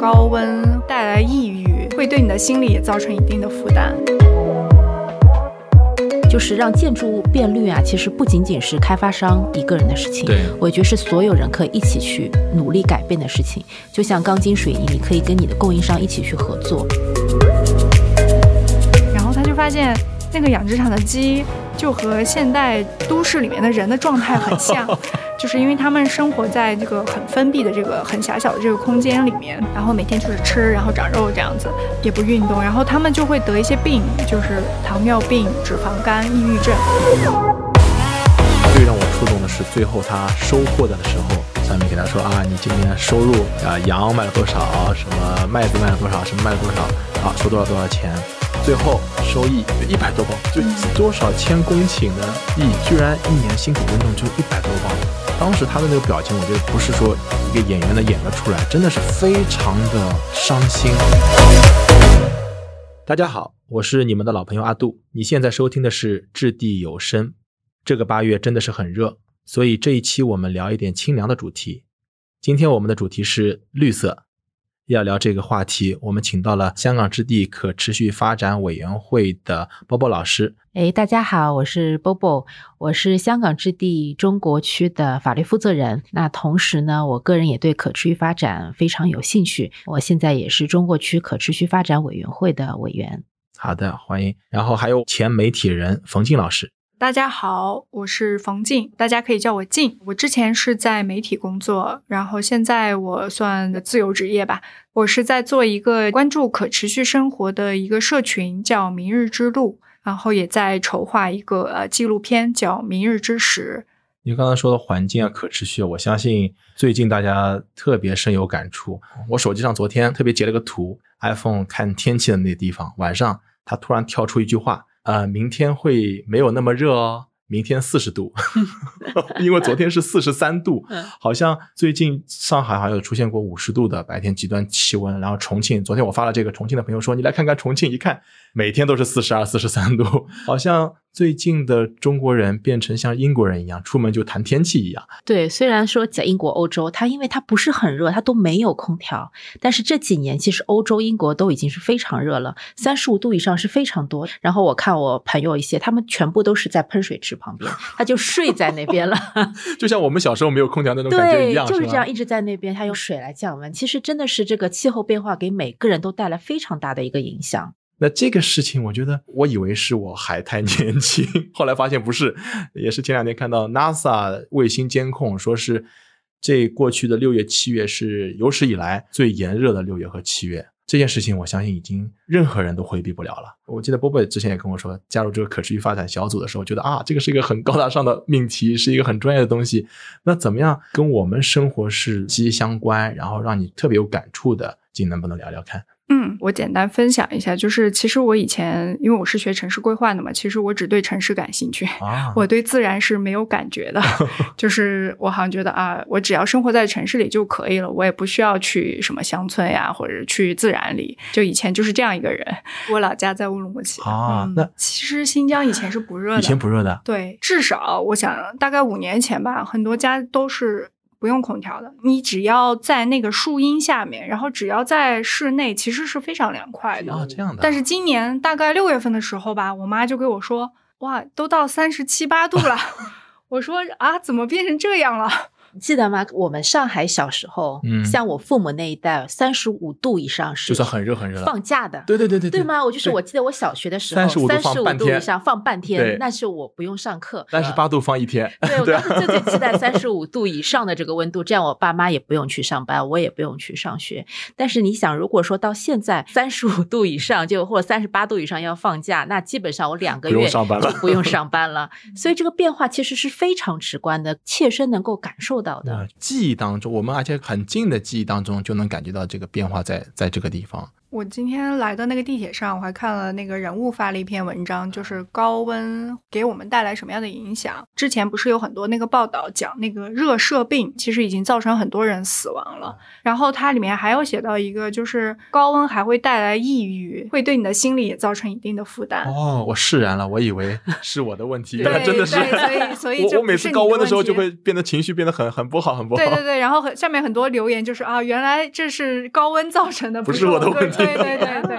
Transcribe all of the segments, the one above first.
高温带来抑郁，会对你的心理也造成一定的负担。就是让建筑物变绿啊，其实不仅仅是开发商一个人的事情，对我觉得是所有人可以一起去努力改变的事情。就像钢筋水泥，你可以跟你的供应商一起去合作。然后他就发现，那个养殖场的鸡就和现代都市里面的人的状态很像，就是因为他们生活在这个很封闭的这个很狭小的这个空间里面，然后每天就是吃，然后长肉这样子，也不运动，然后他们就会得一些病，就是糖尿病、脂肪肝、抑郁症。最让我触动的是，最后他收获的时候，上面给他说啊，你今年收入啊，羊卖了多少，什么麦子卖了多少，什么卖了多少，啊，收多少多少钱，最后收益就一百多磅，就多少千公顷的地，居然一年辛苦耕种就一百多磅。当时他的那个表情，我觉得不是说一个演员能演得出来，真的是非常的伤心。大家好，我是你们的老朋友阿杜。你现在收听的是《掷地有声》。这个八月真的是很热，所以这一期我们聊一点清凉的主题。今天我们的主题是绿色。要聊这个话题，我们请到了香港置地可持续发展委员会的波波老师。哎，大家好，我是 Bobo，我是香港置地中国区的法律负责人。那同时呢，我个人也对可持续发展非常有兴趣。我现在也是中国区可持续发展委员会的委员。好的，欢迎。然后还有前媒体人冯静老师。大家好，我是冯静，大家可以叫我静。我之前是在媒体工作，然后现在我算自由职业吧。我是在做一个关注可持续生活的一个社群，叫“明日之路”，然后也在筹划一个呃纪录片，叫《明日之时》。你刚才说的环境啊，可持续，我相信最近大家特别深有感触。我手机上昨天特别截了个图，iPhone 看天气的那地方，晚上它突然跳出一句话。呃，明天会没有那么热哦，明天四十度，因为昨天是四十三度，好像最近上海好像有出现过五十度的白天极端气温，然后重庆昨天我发了这个，重庆的朋友说你来看看重庆，一看每天都是四十二、四十三度，好像最近的中国人变成像英国人一样，出门就谈天气一样。对，虽然说在英国、欧洲，它因为它不是很热，它都没有空调，但是这几年其实欧洲、英国都已经是非常热了，三十五度以上是非常多。然后我看我朋友一些，他们全部都是在喷水池旁边，他就睡在那边了，就像我们小时候没有空调那种感觉一样，就是这样一直在那边，他用水来降温。其实真的是这个气候变化给每个人都带来非常大的一个影响。那这个事情，我觉得我以为是我还太年轻，后来发现不是，也是前两天看到 NASA 卫星监控，说是这过去的六月、七月是有史以来最炎热的六月和七月。这件事情，我相信已经任何人都回避不了了。我记得波波之前也跟我说，加入这个可持续发展小组的时候，觉得啊，这个是一个很高大上的命题，是一个很专业的东西。那怎么样跟我们生活是息息相关，然后让你特别有感触的，今能不能聊聊看？嗯，我简单分享一下，就是其实我以前因为我是学城市规划的嘛，其实我只对城市感兴趣，啊 我对自然是没有感觉的，就是我好像觉得啊，我只要生活在城市里就可以了，我也不需要去什么乡村呀，或者去自然里。就以前就是这样一个人。我老家在乌鲁木齐嗯啊那其实新疆以前是不热的，以前不热的，对，至少我想大概五年前吧，很多家都是不用空调的。你只要在那个树荫下面，然后只要在室内，其实是非常凉快的。啊，这样的。但是今年大概六月份的时候吧，我妈就给我说：“哇，都到三十七八度了。”我说：“啊，怎么变成这样了记得吗？我们上海小时候，嗯像我父母那一代，三十五度以上是就算很热很热了放假的。对对对对对吗？我就是我记得我小学的时候，35度三十五度以上放半天，那是我不用上课。三十八度放一天，对，我当时最最期待三十五度以上的这个温度，这样我爸妈也不用去上班，我也不用去上学。但是你想，如果说到现在三十五度以上，就或者三十八度以上要放假，那基本上我两个月就不用上班了。所以这个变化其实是非常直观的，切身能够感受到的。呃，记忆当中，我们而且很近的记忆当中就能感觉到这个变化在在这个地方。我今天来的那个地铁上，我还看了那个人物发了一篇文章，就是高温给我们带来什么样的影响。之前不是有很多那个报道讲那个热射病，其实已经造成很多人死亡了。然后它里面还有写到一个，就是高温还会带来抑郁，会对你的心理也造成一定的负担。哦，我释然了，我以为是我的问题，原来对真的是。所以所以 就我我每次高温的时候就会变得情绪变得很很不好，很不好。对对对，然后很下面很多留言就是啊，原来这是高温造成的，不是我的问题对对对 对。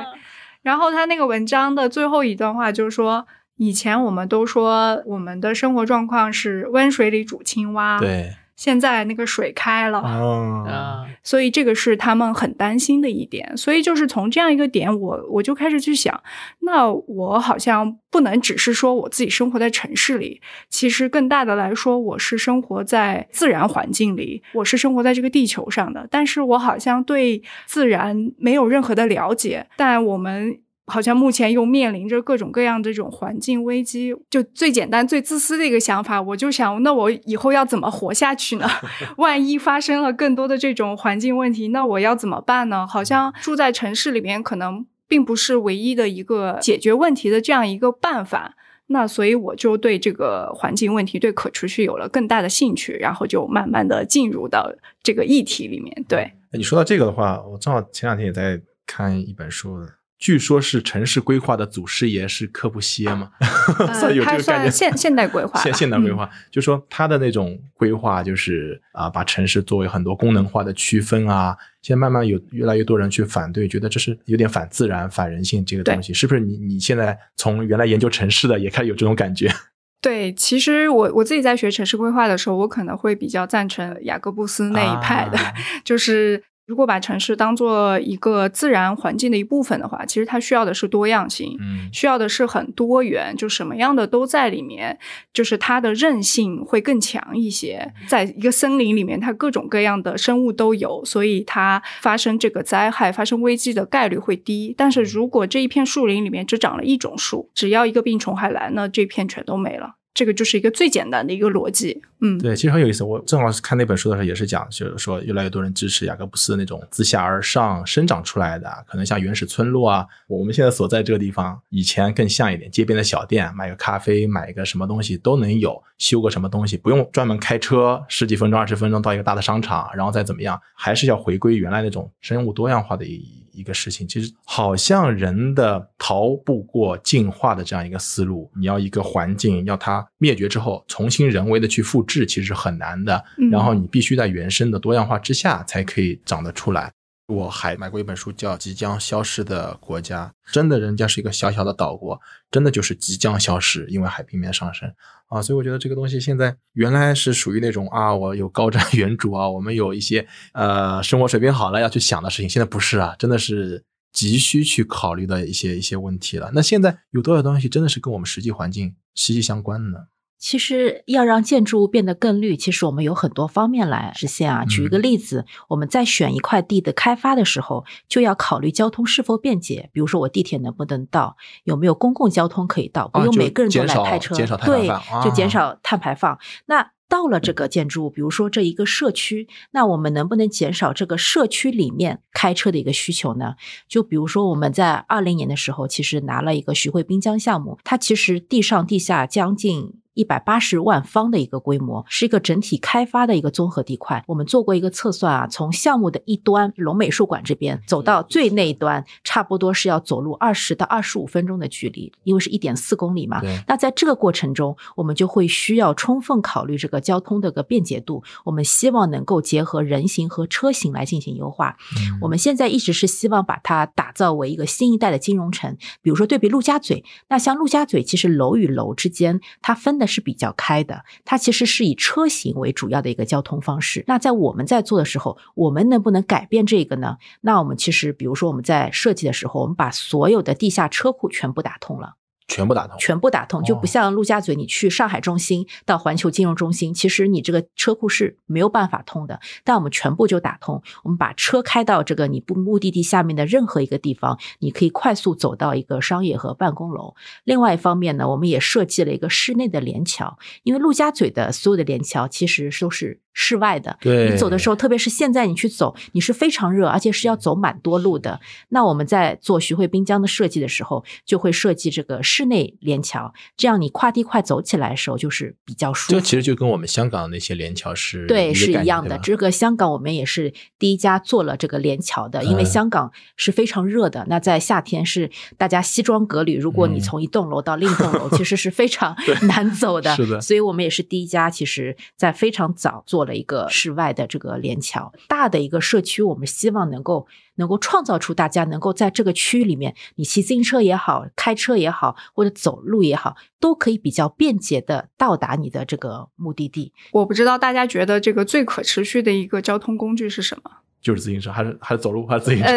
然后他那个文章的最后一段话就是说，以前我们都说我们的生活状况是温水里煮青蛙，，对，现在那个水开了，所以这个是他们很担心的一点。所以就是从这样一个点，我我就开始去想，那我好像不能只是说我自己生活在城市里，其实更大的来说，我是生活在自然环境里，我是生活在这个地球上的。但是我好像对自然没有任何的了解，但我们。好像目前又面临着各种各样的这种环境危机，就最简单、最自私的一个想法，我就想，那我以后要怎么活下去呢？万一发生了更多的这种环境问题，那我要怎么办呢？好像住在城市里面，可能并不是唯一的一个解决问题的这样一个办法。那所以我就对这个环境问题、对可持续有了更大的兴趣，然后就慢慢的进入到这个议题里面。对，你说到这个的话，我正好前两天也在看一本书，据说是城市规划的祖师爷是柯布西耶嘛，算有这它个现现代规划，现现代规嗯划，就说他的那种规划就是啊，把城市作为很多功能化的区分啊。现在慢慢有越来越多人去反对，觉得这是有点反自然、反人性这个东西，是不是你？你现在从原来研究城市的也开始有这种感觉？对，其实我我自己在学城市规划的时候，我可能会比较赞成雅各布斯那一派的，啊就是如果把城市当做一个自然环境的一部分的话，其实它需要的是多样性，嗯需要的是很多元，就什么样的都在里面，就是它的韧性会更强一些。在一个森林里面，它各种各样的生物都有，所以它发生这个灾害、发生危机的概率会低。但是如果这一片树林里面只长了一种树，只要一个病虫害来，那这片全都没了。这个就是一个最简单的一个逻辑，嗯，对，其实很有意思。我正好是看那本书的时候，也是讲，就是说越来越多人支持雅各布斯那种自下而上生长出来的，可能像原始村落啊，我们现在所在这个地方，以前更像一点，街边的小店，买个咖啡，买一个什么东西都能有，修个什么东西，不用专门开车十几分钟、二十分钟到一个大的商场，然后再怎么样，还是要回归原来那种生物多样化的一一个事情。其实好像人的逃不过进化的这样一个思路，你要一个环境要它灭绝之后，重新人为的去复制，其实很难的。嗯然后你必须在原生的多样化之下才可以长得出来。我还买过一本书，叫《即将消失的国家》，真的，人家是一个小小的岛国，真的就是即将消失，因为海平面上升啊。所以我觉得这个东西现在原来是属于那种啊，我有高瞻远瞩啊，我们有一些呃生活水平好了要去想的事情，现在不是啊，真的是急需去考虑的一些一些问题了。那现在有多少东西真的是跟我们实际环境息息相关的呢？其实要让建筑物变得更绿，其实我们有很多方面来实现啊。举一个例子，我们在选一块地的开发的时候，就要考虑交通是否便捷。比如说，我地铁能不能到，有没有公共交通可以到，不用每个人都来开车，对，就减啊少碳排放。那到了这个建筑物，比如说这一个社区，那我们能不能减少这个社区里面开车的一个需求呢？就比如说我们在二零年的时候，其实拿了一个徐汇滨江项目，它其实地上地下将近。一百八十万方的一个规模，是一个整体开发的一个综合地块。我们做过一个测算啊，从项目的一端龙美术馆这边走到最那一端，差不多是要走路二十到二十五分钟的距离，因为是一点四公里嘛。对那在这个过程中，我们就会需要充分考虑这个交通的个便捷度。我们希望能够结合人行和车行来进行优化。嗯我们现在一直是希望把它打造为一个新一代的金融城。比如说对比陆家嘴，那像陆家嘴，其实楼与楼之间它分的是比较开的，它其实是以车行为主要的一个交通方式。那在我们在做的时候，我们能不能改变这个呢？那我们其实比如说我们在设计的时候，我们把所有的地下车库全部打通了。全部打通，全部打通，就不哦像陆家嘴，你去上海中心到环球金融中心，其实你这个车库是没有办法通的。但我们全部就打通，我们把车开到这个你不目的地下面的任何一个地方，你可以快速走到一个商业和办公楼。另外一方面呢，我们也设计了一个室内的连桥，因为陆家嘴的所有的连桥其实都是室外的。对你走的时候，特别是现在你去走，你是非常热，而且是要走蛮多路的。那我们在做徐汇滨江的设计的时候，就会设计这个室内连桥，这样你跨地块走起来的时候就是比较舒服。这其实就跟我们香港的那些连桥是对，是一样的。这个香港我们也是第一家做了这个连桥的，因为嗯香港是非常热的。那在夏天是大家西装革履，如果你嗯从一栋楼到另一栋楼，其实是非常 难走的。是的所以我们也是第一家，其实在非常早做了一个室外的这个连桥。大的一个社区，我们希望能够能够创造出大家能够在这个区域里面，你骑自行车也好，开车也好，或者走路也好，都可以比较便捷的到达你的这个目的地。我不知道大家觉得这个最可持续的一个交通工具是什么？就是自行车，还是还是走路，还是自行车？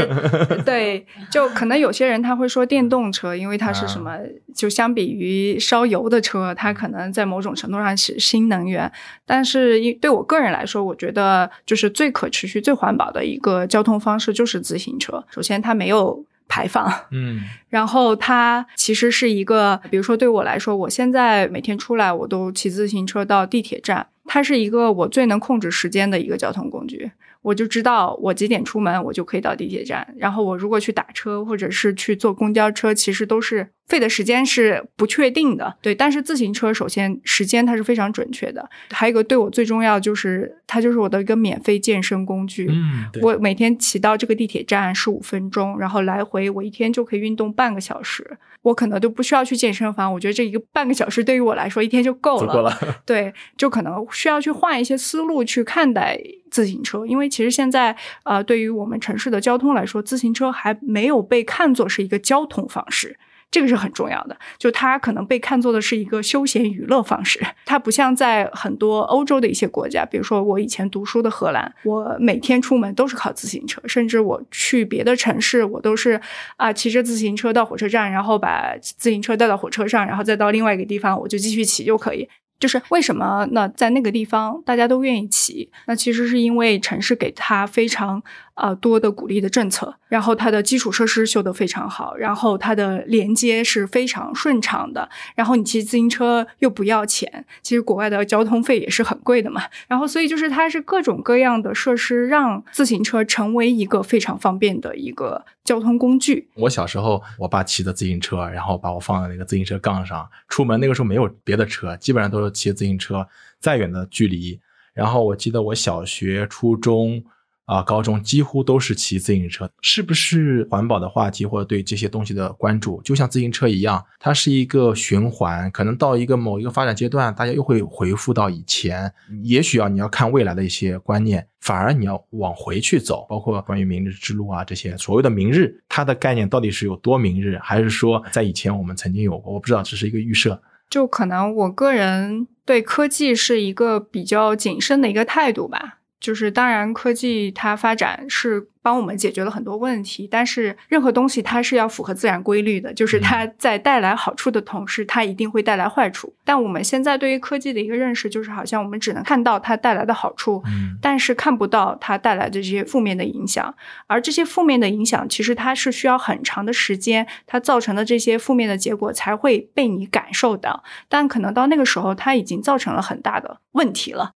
呃，对，就可能有些人他会说电动车，因为它是什么？就相比于烧油的车，它可能在某种程度上是新能源。但是因对我个人来说，我觉得就是最可持续、最环保的一个交通方式就是自行车。首先，它没有排放。嗯 然后它其实是一个，比如说对我来说，我现在每天出来我都骑自行车到地铁站，它是一个我最能控制时间的一个交通工具。我就知道我几点出门，我就可以到地铁站。然后我如果去打车或者是去坐公交车，其实都是费的时间是不确定的。对，但是自行车首先时间它是非常准确的，还有一个对我最重要就是它就是我的一个免费健身工具。嗯，我每天骑到这个地铁站十五分钟，然后来回我一天就可以运动半个小时，我可能都不需要去健身房。我觉得这一个半个小时对于我来说一天就够了。够了。对，就可能需要去换一些思路去看待自行车，因为其实现在呃，对于我们城市的交通来说，自行车还没有被看作是一个交通方式。这个是很重要的，就它可能被看作的是一个休闲娱乐方式，它不像在很多欧洲的一些国家，比如说我以前读书的荷兰，我每天出门都是靠自行车，甚至我去别的城市，我都是啊骑着自行车到火车站，然后把自行车带到火车上，然后再到另外一个地方，我就继续骑就可以。就是为什么呢？在那个地方大家都愿意骑，那其实是因为城市给他非常呃多的鼓励的政策，然后它的基础设施修得非常好，然后它的连接是非常顺畅的，然后你骑自行车又不要钱，其实国外的交通费也是很贵的嘛，然后所以就是它是各种各样的设施让自行车成为一个非常方便的一个交通工具。我小时候，我爸骑的自行车，然后把我放在那个自行车杠上，出门那个时候没有别的车，基本上都是骑自行车，再远的距离。然后我记得我小学、初中啊、高中几乎都是骑自行车。是不是环保的话题或者对这些东西的关注，就像自行车一样，它是一个循环，可能到一个某一个发展阶段，大家又会回复到以前。也许啊，你要看未来的一些观念，反而你要往回去走，包括关于明日之路啊这些所谓的明日，它的概念到底是有多明日，还是说在以前我们曾经有过？我不知道，这是一个预设。就可能我个人对科技是一个比较谨慎的一个态度吧。就是当然，科技它发展是帮我们解决了很多问题，但是任何东西它是要符合自然规律的，就是它在带来好处的同时，它一定会带来坏处。但我们现在对于科技的一个认识，就是好像我们只能看到它带来的好处，嗯但是看不到它带来的这些负面的影响，而这些负面的影响，其实它是需要很长的时间，它造成的这些负面的结果才会被你感受到，但可能到那个时候，它已经造成了很大的问题了。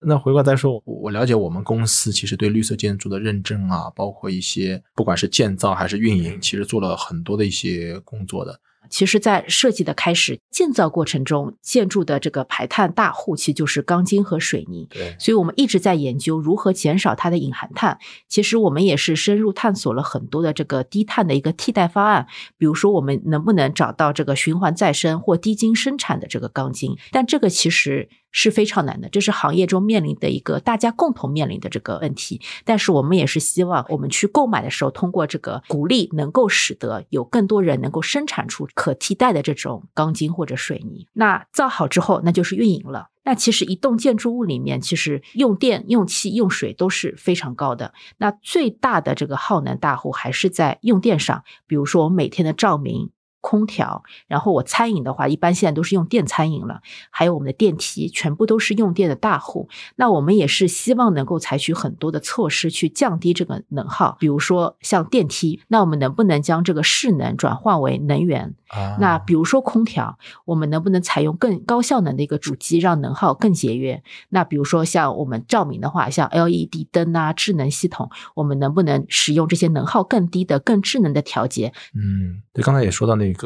那回过再说，我我了解我们公司其实对绿色建筑的认证啊，包括一些不管是建造还是运营，其实做了很多的一些工作的。其实，在设计的开始、建造过程中，建筑的这个排碳大户其实就是钢筋和水泥。对，所以我们一直在研究如何减少它的隐含碳。其实我们也是深入探索了很多的这个低碳的一个替代方案，比如说我们能不能找到这个循环再生或低筋生产的这个钢筋？但这个其实是非常难的，这是行业中面临的一个大家共同面临的这个问题。但是我们也是希望我们去购买的时候，通过这个鼓励，能够使得有更多人能够生产出可替代的这种钢筋或者水泥。那造好之后，那就是运营了。那其实一栋建筑物里面，其实用电、用气、用水都是非常高的。那最大的这个耗能大户还是在用电上，比如说我们每天的照明。空调，然后我餐饮的话，一般现在都是用电餐饮了，还有我们的电梯，全部都是用电的大户。那我们也是希望能够采取很多的措施去降低这个能耗，比如说像电梯，那我们能不能将这个势能转换为能源？啊那比如说空调，我们能不能采用更高效能的一个主机，让能耗更节约？那比如说像我们照明的话，像 LED 灯啊、智能系统，我们能不能使用这些能耗更低的、更智能的调节？嗯，对，刚才也说到那个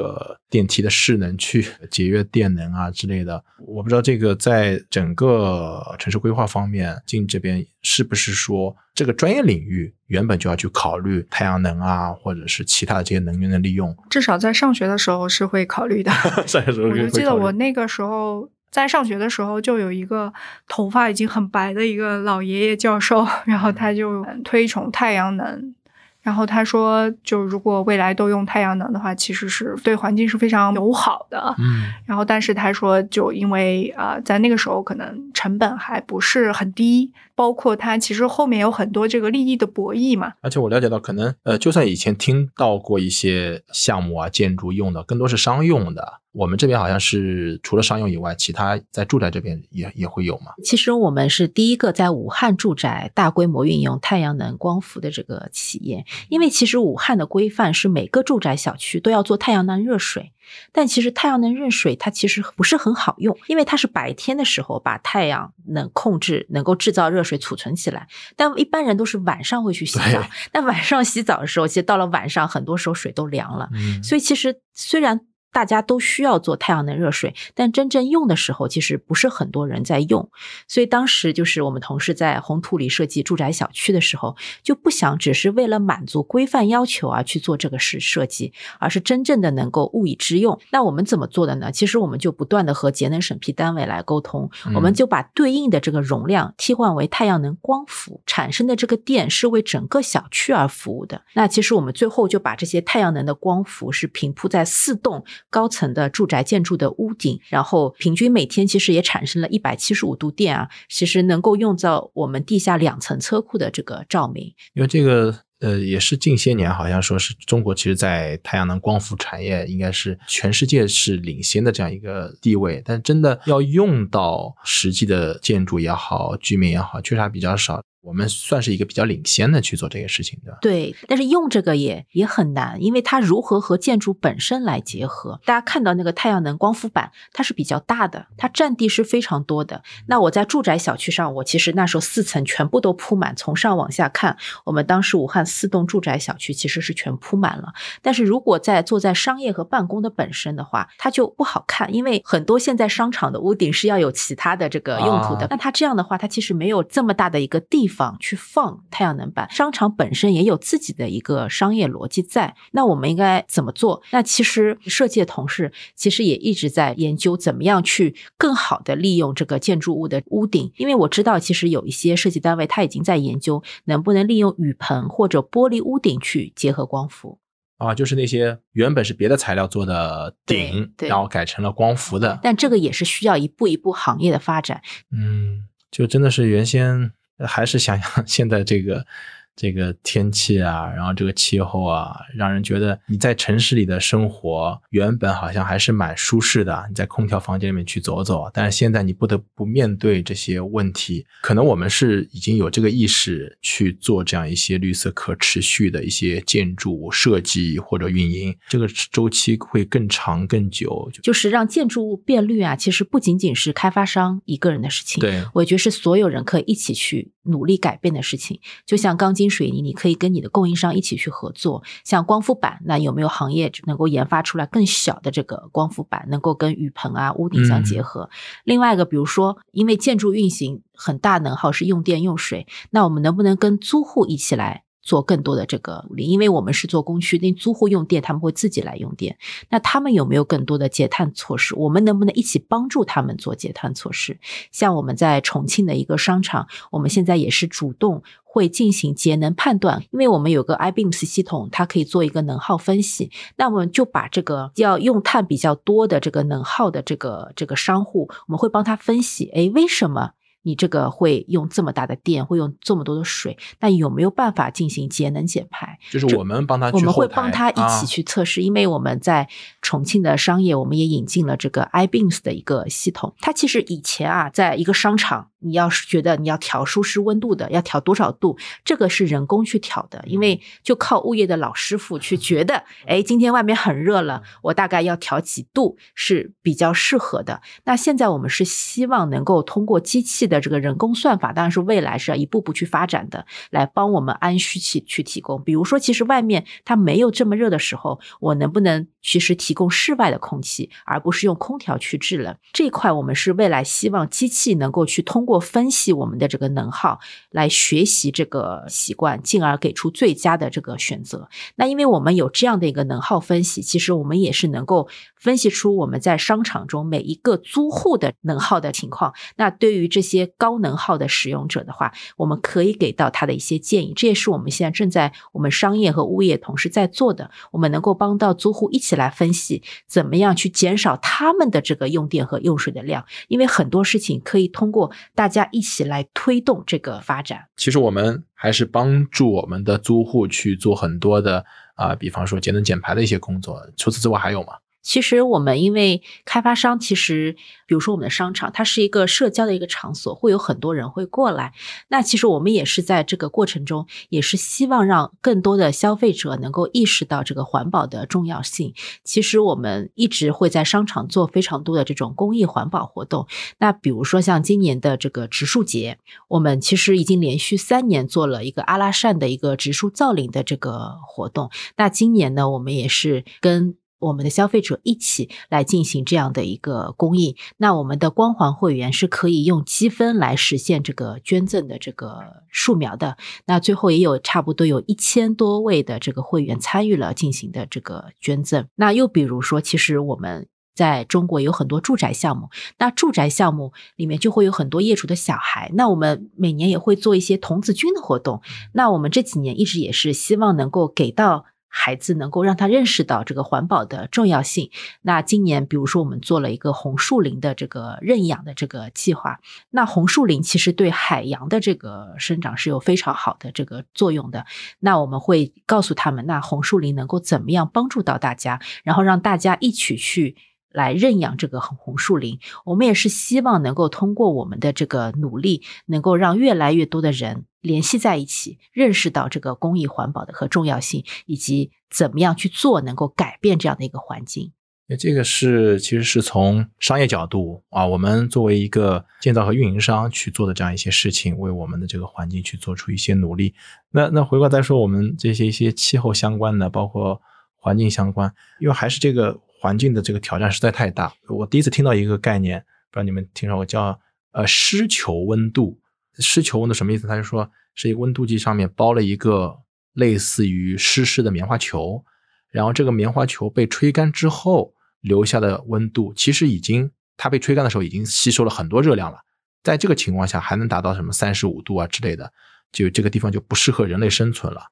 电梯的势能去节约电能啊之类的，我不知道这个在整个城市规划方面，进这边是不是说这个专业领域原本就要去考虑太阳能啊，或者是其他的这些能源的利用？至少在上学的时候是会考虑的。上学时候我就记得我那个时候在上学的时候，就有一个头发已经很白的一个老爷爷教授，然后他就推崇太阳能。然后他说，就如果未来都用太阳能的话，其实是对环境是非常友好的。嗯然后，但是他说，就因为啊、呃在那个时候可能成本还不是很低，包括它其实后面有很多这个利益的博弈嘛。而且我了解到，可能呃，就算以前听到过一些项目啊、建筑用的，更多是商用的。我们这边好像是除了商用以外，其他在住宅这边也也会有嘛。其实我们是第一个在武汉住宅大规模运用太阳能光伏的这个企业，因为其实武汉的规范是每个住宅小区都要做太阳能热水，但其实太阳能热水它其实不是很好用，因为它是白天的时候把太阳能控制能够制造热水储存起来，但一般人都是晚上会去洗澡对，那晚上洗澡的时候，其实到了晚上很多时候水都凉了，嗯。所以其实虽然大家都需要做太阳能热水，但真正用的时候，其实不是很多人在用。所以当时就是我们同事在红土里设计住宅小区的时候，就不想只是为了满足规范要求而去做这个事设计，而是真正的能够物以致用。那我们怎么做的呢？其实我们就不断的和节能审批单位来沟通，嗯我们就把对应的这个容量替换为太阳能光伏，产生的这个电是为整个小区而服务的。那其实我们最后就把这些太阳能的光伏是平铺在四栋高层的住宅建筑的屋顶，然后平均每天其实也产生了一百七十五度电啊，其实能够用到我们地下两层车库的这个照明。因为这个呃，也是近些年好像说是中国，其实在太阳能光伏产业应该是全世界是领先的这样一个地位，但真的要用到实际的建筑也好，居民也好，确实还比较少。我们算是一个比较领先的去做这个事情的。对，但是用这个也也很难，因为它如何和建筑本身来结合？大家看到那个太阳能光伏板，它是比较大的，它占地是非常多的。那我在住宅小区上，我其实那时候四层全部都铺满，从上往下看，我们当时武汉四栋住宅小区其实是全铺满了。但是如果在坐在商业和办公的本身的话，它就不好看，因为很多现在商场的屋顶是要有其他的这个用途的。啊那它这样的话，它其实没有这么大的一个地方去放太阳能板。商场本身也有自己的一个商业逻辑在。那我们应该怎么做？那其实设计的同事其实也一直在研究怎么样去更好的利用这个建筑物的屋顶，因为我知道其实有一些设计单位他已经在研究能不能利用雨棚或者玻璃屋顶去结合光伏。啊，就是那些原本是别的材料做的顶，然后改成了光伏的。但这个也是需要一步一步行业的发展。嗯，就真的是原先呃还是想想现在这个这个天气啊，然后这个气候啊，让人觉得你在城市里的生活原本好像还是蛮舒适的，你在空调房间里面去走走，但是现在你不得不面对这些问题。可能我们是已经有这个意识去做这样一些绿色可持续的一些建筑设计或者运营，这个周期会更长更久。就就是让建筑物变绿啊，其实不仅仅是开发商一个人的事情，对，我觉得是所有人可以一起去努力改变的事情。就像钢筋水泥，你可以跟你的供应商一起去合作；像光伏板，那有没有行业能够研发出来更小的这个光伏板，能够跟雨棚啊、屋顶相结合？另外一个，比如说，因为建筑运行很大能耗是用电用水，那我们能不能跟租户一起来？做更多的这个努力，因为我们是做工区，那租户用电他们会自己来用电，那他们有没有更多的节碳措施？我们能不能一起帮助他们做节碳措施？像我们在重庆的一个商场，我们现在也是主动会进行节能判断，因为我们有个 iBeams 系统，它可以做一个能耗分析。那我们就把这个要用碳比较多的这个能耗的这个这个商户，我们会帮他分析，诶，为什么？你这个会用这么大的电，会用这么多的水，那有没有办法进行节能减排？就是我们帮他，我们会帮他一起去测试，因为我们在重庆的商业，我们也引进了这个 iBeams 的一个系统。它其实以前啊，在一个商场，你要是觉得你要调舒适温度的，要调多少度，这个是人工去调的，因为就靠物业的老师傅去觉得，哎，今天外面很热了，我大概要调几度是比较适合的。那现在我们是希望能够通过机器。的这个人工算法当然是未来是要一步步去发展的，来帮我们按需去去提供。比如说，其实外面它没有这么热的时候，我能不能其实提供室外的空气，而不是用空调去制冷？这一块我们是未来希望机器能够去通过分析我们的这个能耗，来学习这个习惯，进而给出最佳的这个选择。那因为我们有这样的一个能耗分析，其实我们也是能够分析出我们在商场中每一个租户的能耗的情况。那对于这些高能耗的使用者的话，我们可以给到他的一些建议，这也是我们现在正在我们商业和物业同时在做的。我们能够帮到租户一起来分析，怎么样去减少他们的这个用电和用水的量，因为很多事情可以通过大家一起来推动这个发展。其实我们还是帮助我们的租户去做很多的啊，比方说节能减排的一些工作。除此之外还有吗？其实我们因为开发商，其实比如说我们的商场，它是一个社交的一个场所，会有很多人会过来。那其实我们也是在这个过程中，也是希望让更多的消费者能够意识到这个环保的重要性。其实我们一直会在商场做非常多的这种公益环保活动。那比如说像今年的这个植树节，我们其实已经连续三年做了一个阿拉善的一个植树造林的这个活动。那今年呢，我们也是跟我们的消费者一起来进行这样的一个公益，那我们的光环会员是可以用积分来实现这个捐赠的这个树苗的。那最后也有差不多有一千多位的这个会员参与了进行的这个捐赠。那又比如说，其实我们在中国有很多住宅项目，那住宅项目里面就会有很多业主的小孩，那我们每年也会做一些童子军的活动。那我们这几年一直也是希望能够给到。孩子能够让他认识到这个环保的重要性。那今年，比如说我们做了一个红树林的这个认养的这个计划。那红树林其实对海洋的这个生长是有非常好的这个作用的。那我们会告诉他们，那红树林能够怎么样帮助到大家，然后让大家一起去。来认养这个红红树林，我们也是希望能够通过我们的这个努力，能够让越来越多的人联系在一起，认识到这个公益环保的和重要性，以及怎么样去做能够改变这样的一个环境。那这个是其实是从商业角度啊，我们作为一个建造和运营商去做的这样一些事情，为我们的这个环境去做出一些努力。那那回过再说，我们这些一些气候相关的，包括环境相关，因为还是这个。环境的这个挑战实在太大。我第一次听到一个概念，不知道你们听说过，叫呃湿球温度。湿球温度什么意思？他就说是一个温度计上面包了一个类似于湿湿的棉花球，然后这个棉花球被吹干之后留下的温度，其实已经它被吹干的时候已经吸收了很多热量了。在这个情况下还能达到什么三十五度啊之类的，就这个地方就不适合人类生存了。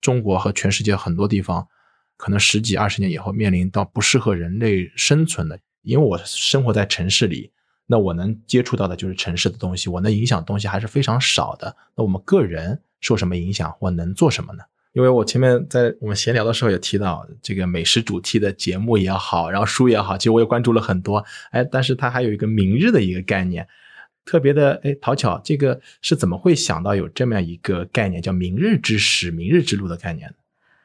中国和全世界很多地方。可能十几二十年以后面临到不适合人类生存的，因为我生活在城市里，那我能接触到的就是城市的东西，我能影响东西还是非常少的。那我们个人受什么影响，我能做什么呢？因为我前面在我们闲聊的时候也提到，这个美食主题的节目也好，然后书也好，其实我也关注了很多。哎，但是它还有一个明日的一个概念，特别的哎，讨巧，这个是怎么会想到有这么样一个概念，叫明日之时、明日之路的概念呢？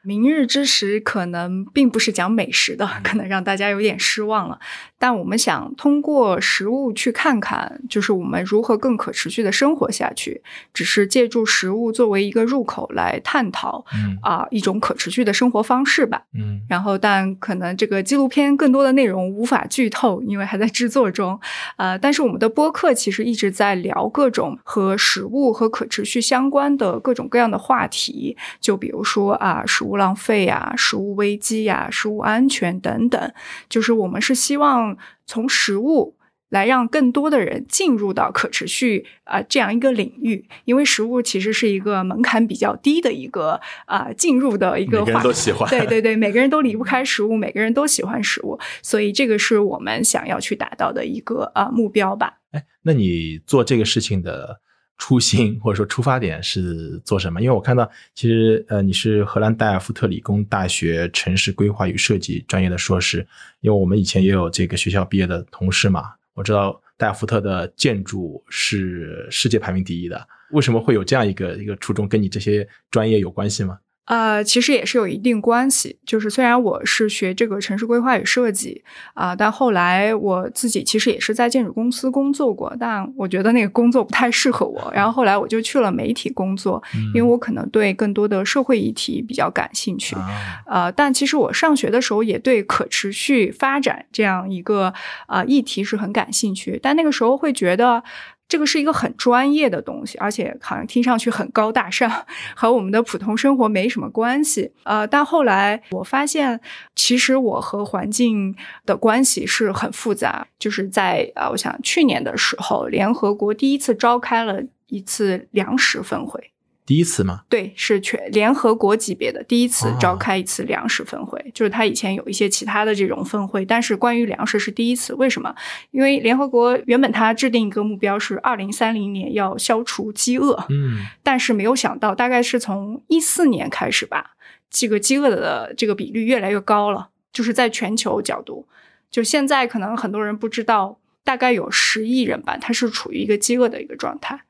明日之时可能并不是讲美食的，可能让大家有点失望了。但我们想通过食物去看看，就是我们如何更可持续的生活下去。只是借助食物作为一个入口来探讨，啊，一种可持续的生活方式吧。嗯。然后，但可能这个纪录片更多的内容无法剧透，因为还在制作中。呃，但是我们的播客其实一直在聊各种和食物和可持续相关的各种各样的话题，就比如说啊，食物浪费呀，食物危机呀，食物安全等等。就是我们是希望。从食物来让更多的人进入到可持续啊这样一个领域，因为食物其实是一个门槛比较低的一个啊进入的一个。每个人都喜欢。对对对，每个人都离不开食物，每个人都喜欢食物，所以这个是我们想要去达到的一个啊目标吧。哎，那你做这个事情的初心 或者说出发点是做什么？因为我看到其实呃你是荷兰代尔夫特理工大学城市规划与设计专业的硕士，因为我们以前也有这个学校毕业的同事嘛，我知道代尔夫特的建筑是世界排名第一的。为什么会有这样一个一个初衷？跟你这些专业有关系吗？呃，其实也是有一定关系。就是虽然我是学这个城市规划与设计啊、但后来我自己其实也是在建筑公司工作过，但我觉得那个工作不太适合我。然后后来我就去了媒体工作，因为我可能对更多的社会议题比较感兴趣。啊，呃，但其实我上学的时候也对可持续发展这样一个呃议题是很感兴趣，但那个时候会觉得。这个是一个很专业的东西，而且好像听上去很高大上，和我们的普通生活没什么关系。呃，但后来我发现，其实我和环境的关系是很复杂。就是在啊、呃我想去年的时候，联合国第一次召开了一次粮食峰会。第一次吗？对，是全联合国级别的第一次哦召开一次粮食峰会，就是他以前有一些其他的这种峰会，但是关于粮食是第一次。为什么？因为联合国原本他制定一个目标是二零三零年要消除饥饿，嗯，但是没有想到，大概是从一四年开始吧，这个饥饿的这个比率越来越高了，就是在全球角度，就现在可能很多人不知道，大概有十亿人吧，他是处于一个饥饿的一个状态。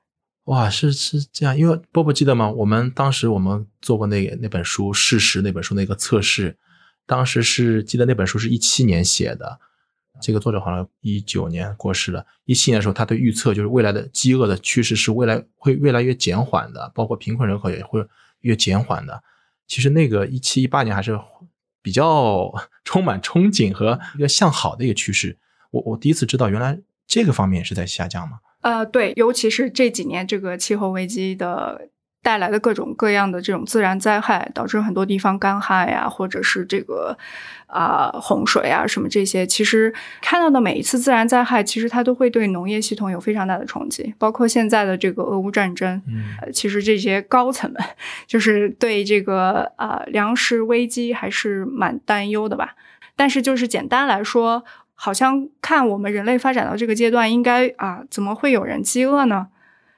哇，是是这样，因为波波记得吗？我们当时我们做过那个那本书《事实》那本书那个测试，当时是记得那本书是一七年写的，这个作者好像一九年过世了。一七年的时候，他对预测就是未来的饥饿的趋势是未来会越来越减缓的，包括贫困人口也会越减缓的。其实那个一七一八年还是比较 充满憧憬和一个向好的一个趋势。我我第一次知道，原来这个方面是在下降嘛。呃，对，尤其是这几年这个气候危机的带来的各种各样的这种自然灾害，导致很多地方干旱呀，或者是这个啊、洪水啊什么这些，其实看到的每一次自然灾害，其实它都会对农业系统有非常大的冲击，包括现在的这个俄乌战争，嗯呃，其实这些高层们就是对这个呃粮食危机还是蛮担忧的吧。但是就是简单来说，好像看我们人类发展到这个阶段，应该啊，怎么会有人饥饿呢？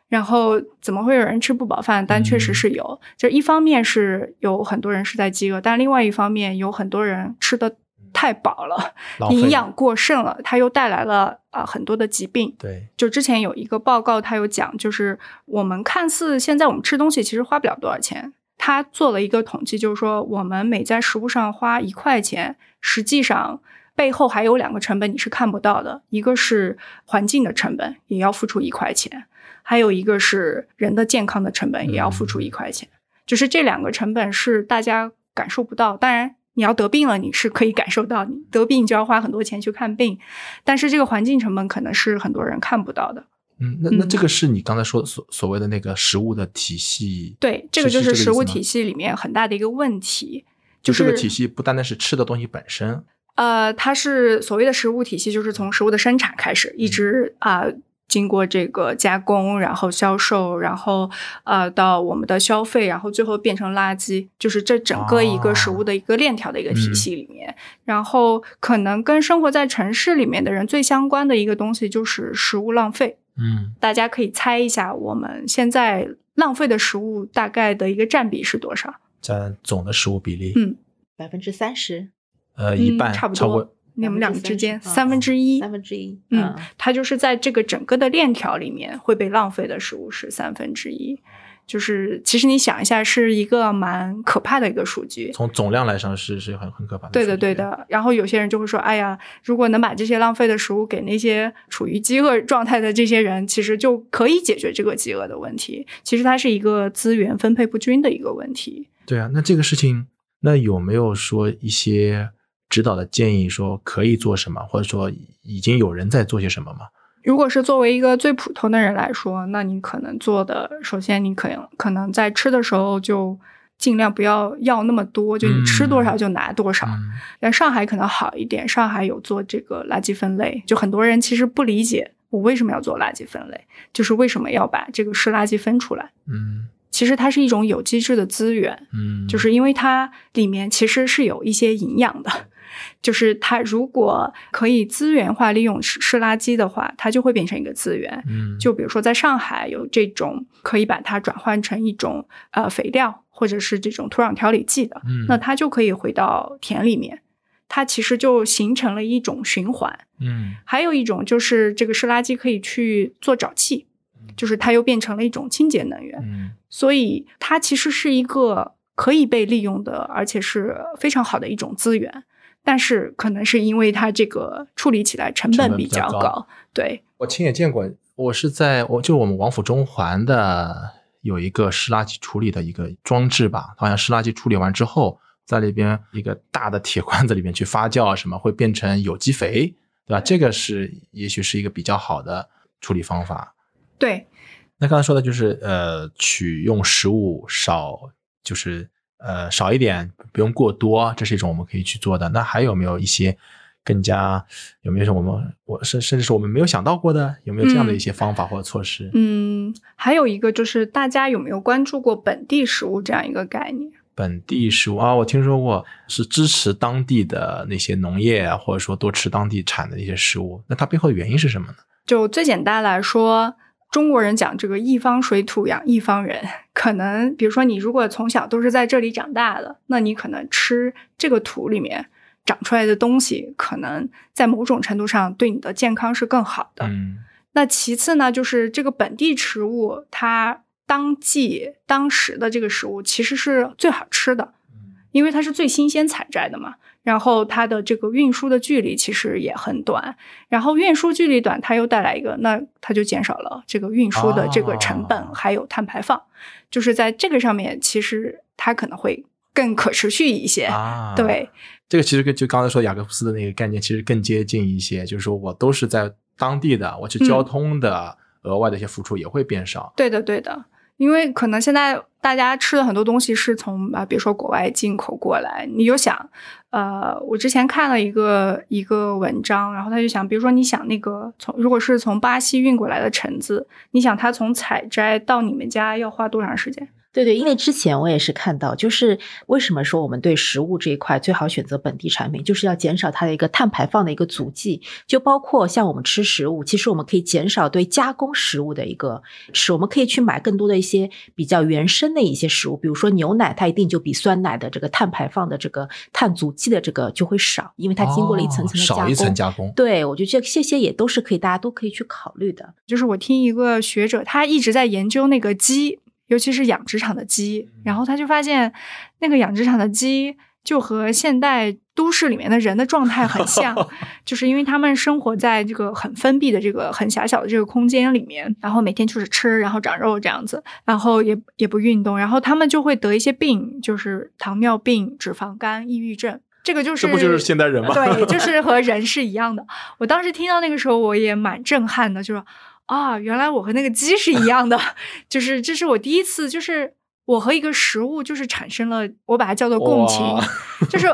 然后怎么会有人吃不饱饭？但确实是有，就一方面是有很多人是在饥饿，但另外一方面有很多人吃的太饱了，营养过剩了，它又带来了啊、很多的疾病。对，就之前有一个报告，它有讲，就是我们看似现在我们吃东西其实花不了多少钱，他做了一个统计，就是说我们每在食物上花一块钱，实际上背后还有两个成本你是看不到的，一个是环境的成本，也要付出一块钱，还有一个是人的健康的成本，也要付出一块钱。就是这两个成本是大家感受不到，当然。你要得病了，你是可以感受到，你得病就要花很多钱去看病，但是这个环境成本可能是很多人看不到的。嗯，那那嗯这个是你刚才说所所谓的那个食物的体系，对，这个就是食物体系里面很大的一个问题，就是这个体系不单单是吃的东西本身，呃，它是所谓的食物体系，就是从食物的生产开始，一直啊、经过这个加工，然后销售，然后呃到我们的消费，然后最后变成垃圾，就是这整个一个食物的一个链条的一个体系里面。然后可能跟生活在城市里面的人最相关的一个东西就是食物浪费。嗯，大家可以猜一下，我们现在浪费的食物大概的一个占比是多少？占总的食物比例，嗯。百分之三十，呃，一半嗯差不超过多，你们两个之间三分之一，三分之一，嗯，它就是在这个整个的链条里面会被浪费的食物是三分之一，就是其实你想一下，是一个蛮可怕的一个数据。从总量来上是是很很可怕的。对的，对。的。然后有些人就会说：“哎呀，如果能把这些浪费的食物给那些处于饥饿状态的这些人，其实就可以解决这个饥饿的问题。其实它是一个资源分配不均的一个问题。对啊，那这个事情，那有没有说一些指导的建议，说可以做什么，或者说已经有人在做些什么吗？如果是作为一个最普通的人来说，那你可能做的，首先你可能可能在吃的时候就尽量不要要那么多，就你吃多少就拿多少。嗯但上海可能好一点，上海有做这个垃圾分类，就很多人其实不理解我为什么要做垃圾分类，就是为什么要把这个湿垃圾分出来。嗯，其实它是一种有机质的资源，嗯，就是因为它里面其实是有一些营养的。就是它如果可以资源化利用湿湿垃圾的话，它就会变成一个资源。嗯，就比如说在上海有这种可以把它转换成一种呃肥料或者是这种土壤调理剂的，嗯那它就可以回到田里面，它其实就形成了一种循环。嗯还有一种就是这个湿垃圾可以去做沼气，就是它又变成了一种清洁能源，嗯所以它其实是一个可以被利用的，而且是非常好的一种资源。但是可能是因为它这个处理起来成成本比本比较高较高，对，我亲眼见过，我是在我就我们王府中环的有一个湿垃圾处理的一个装置吧，好像湿垃圾处理完之后，在里边一个大的铁罐子里面去发酵啊什么，会变成有机肥，对吧？这个是也许是一个比较好的处理方法。对，那刚才说的就是呃，取用食物少，就是呃少一点，不用过多，这是一种我们可以去做的。那还有没有一些更加有没有什么我们我甚甚至是我们没有想到过的，有没有这样的一些方法或者措施？嗯，还有一个就是大家有没有关注过本地食物这样一个概念？本地食物啊，我听说过是支持当地的那些农业啊，或者说多吃当地产的一些食物。那它背后的原因是什么呢？就最简单来说，中国人讲这个一方水土养一方人，可能比如说你如果从小都是在这里长大的，那你可能吃这个土里面长出来的东西，可能在某种程度上对你的健康是更好的。嗯那其次呢，就是这个本地食物，它当季当时的这个食物其实是最好吃的，因为它是最新鲜采摘的嘛。然后它的这个运输的距离其实也很短，然后运输距离短，它又带来一个，那它就减少了这个运输的这个成本，哦还有碳排放，就是在这个上面，其实它可能会更可持续一些。啊，对，这个其实跟就刚才说雅各布斯的那个概念其实更接近一些，就是说我都是在当地的，我去交通的额外的一些付出也会变少。对的，对的，因为可能现在大家吃的很多东西是从啊，比如说国外进口过来，你就想，呃，我之前看了一个一个文章，然后他就想，比如说你想那个从如果是从巴西运过来的橙子，你想它从采摘到你们家要花多长时间？对对，因为之前我也是看到，就是为什么说我们对食物这一块最好选择本地产品，就是要减少它的一个碳排放的一个足迹，就包括像我们吃食物，其实我们可以减少对加工食物的一个吃，我们可以去买更多的一些比较原生的一些食物，比如说牛奶，它一定就比酸奶的这个碳排放的这个碳足迹的这个就会少，因为它经过了一层层的加工。哦少一层加工。对，我觉得这这些也都是可以，大家都可以去考虑的。就是我听一个学者，他一直在研究那个鸡，尤其是养殖场的鸡，然后他就发现那个养殖场的鸡就和现代都市里面的人的状态很像，就是因为他们生活在这个很封闭的这个很狭小的这个空间里面，然后每天就是吃，然后长肉这样子，然后也也不运动，然后他们就会得一些病，就是糖尿病、脂肪肝、抑郁症。这个就是这不就是现代人吗？对，就是 和人是一样的。我当时听到那个时候，我也蛮震撼的，就是啊，原来我和那个鸡是一样的，就是这是我第一次，就是我和一个食物就是产生了，我把它叫做共情，就是。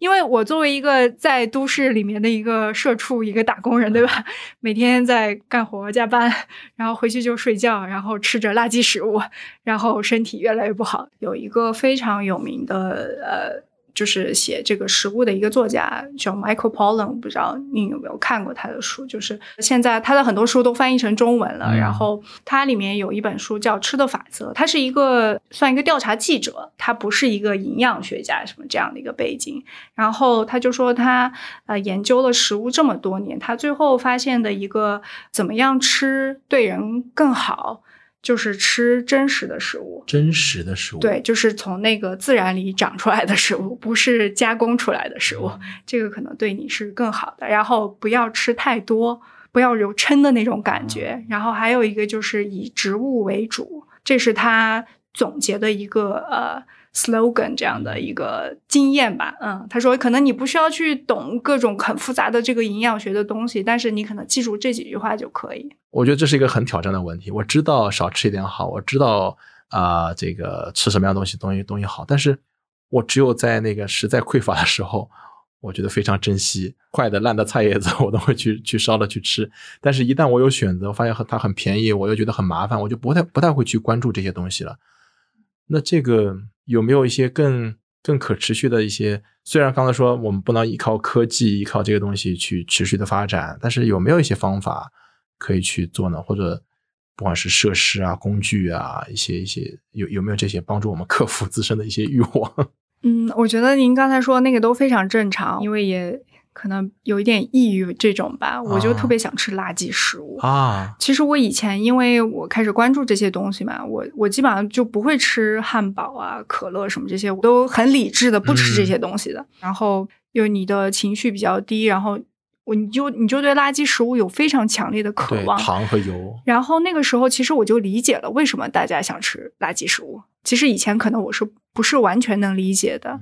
因为我作为一个在都市里面的一个社畜，一个打工人，对吧？每天在干活加班，然后回去就睡觉，然后吃着垃圾食物，然后身体越来越不好。有一个非常有名的呃。就是写这个食物的一个作家叫 Michael Pollan，我不知道你有没有看过他的书。就是现在他的很多书都翻译成中文了，嗯然后他里面有一本书叫《吃的法则》，他是一个算一个调查记者，他不是一个营养学家什么这样的一个背景。然后他就说他呃研究了食物这么多年，他最后发现的一个怎么样吃对人更好。就是吃真实的食物，真实的食物。对，就是从那个自然里长出来的食物，不是加工出来的食物，这个可能对你是更好的。然后不要吃太多，不要有撑的那种感觉。然后还有一个就是以植物为主，这是他总结的一个呃 slogan 这样的一个经验吧。嗯，他说可能你不需要去懂各种很复杂的这个营养学的东西，但是你可能记住这几句话就可以。我觉得这是一个很挑战的问题。我知道少吃一点好，我知道啊、这个吃什么样的东西东西东西好，但是我只有在那个实在匮乏的时候，我觉得非常珍惜坏的烂的菜叶子，我都会去去烧了去吃。但是，一旦我有选择，我发现它很便宜，我又觉得很麻烦，我就不太不太会去关注这些东西了。那这个有没有一些更更可持续的一些？虽然刚才说我们不能依靠科技、依靠这个东西去持续的发展，但是有没有一些方法可以去做呢？或者不管是设施啊、工具啊，一些一些有有没有这些帮助我们克服自身的一些欲望？嗯，我觉得您刚才说那个都非常正常，因为也可能有一点抑郁这种吧。我就特别想吃垃圾食物啊。其实我以前因为我开始关注这些东西嘛，我我基本上就不会吃汉堡啊、可乐什么这些，我都很理智的不吃这些东西的。然后有你的情绪比较低，然后。我你就你就对垃圾食物有非常强烈的渴望，糖和油。然后那个时候，其实我就理解了为什么大家想吃垃圾食物。其实以前可能我是不是完全能理解的，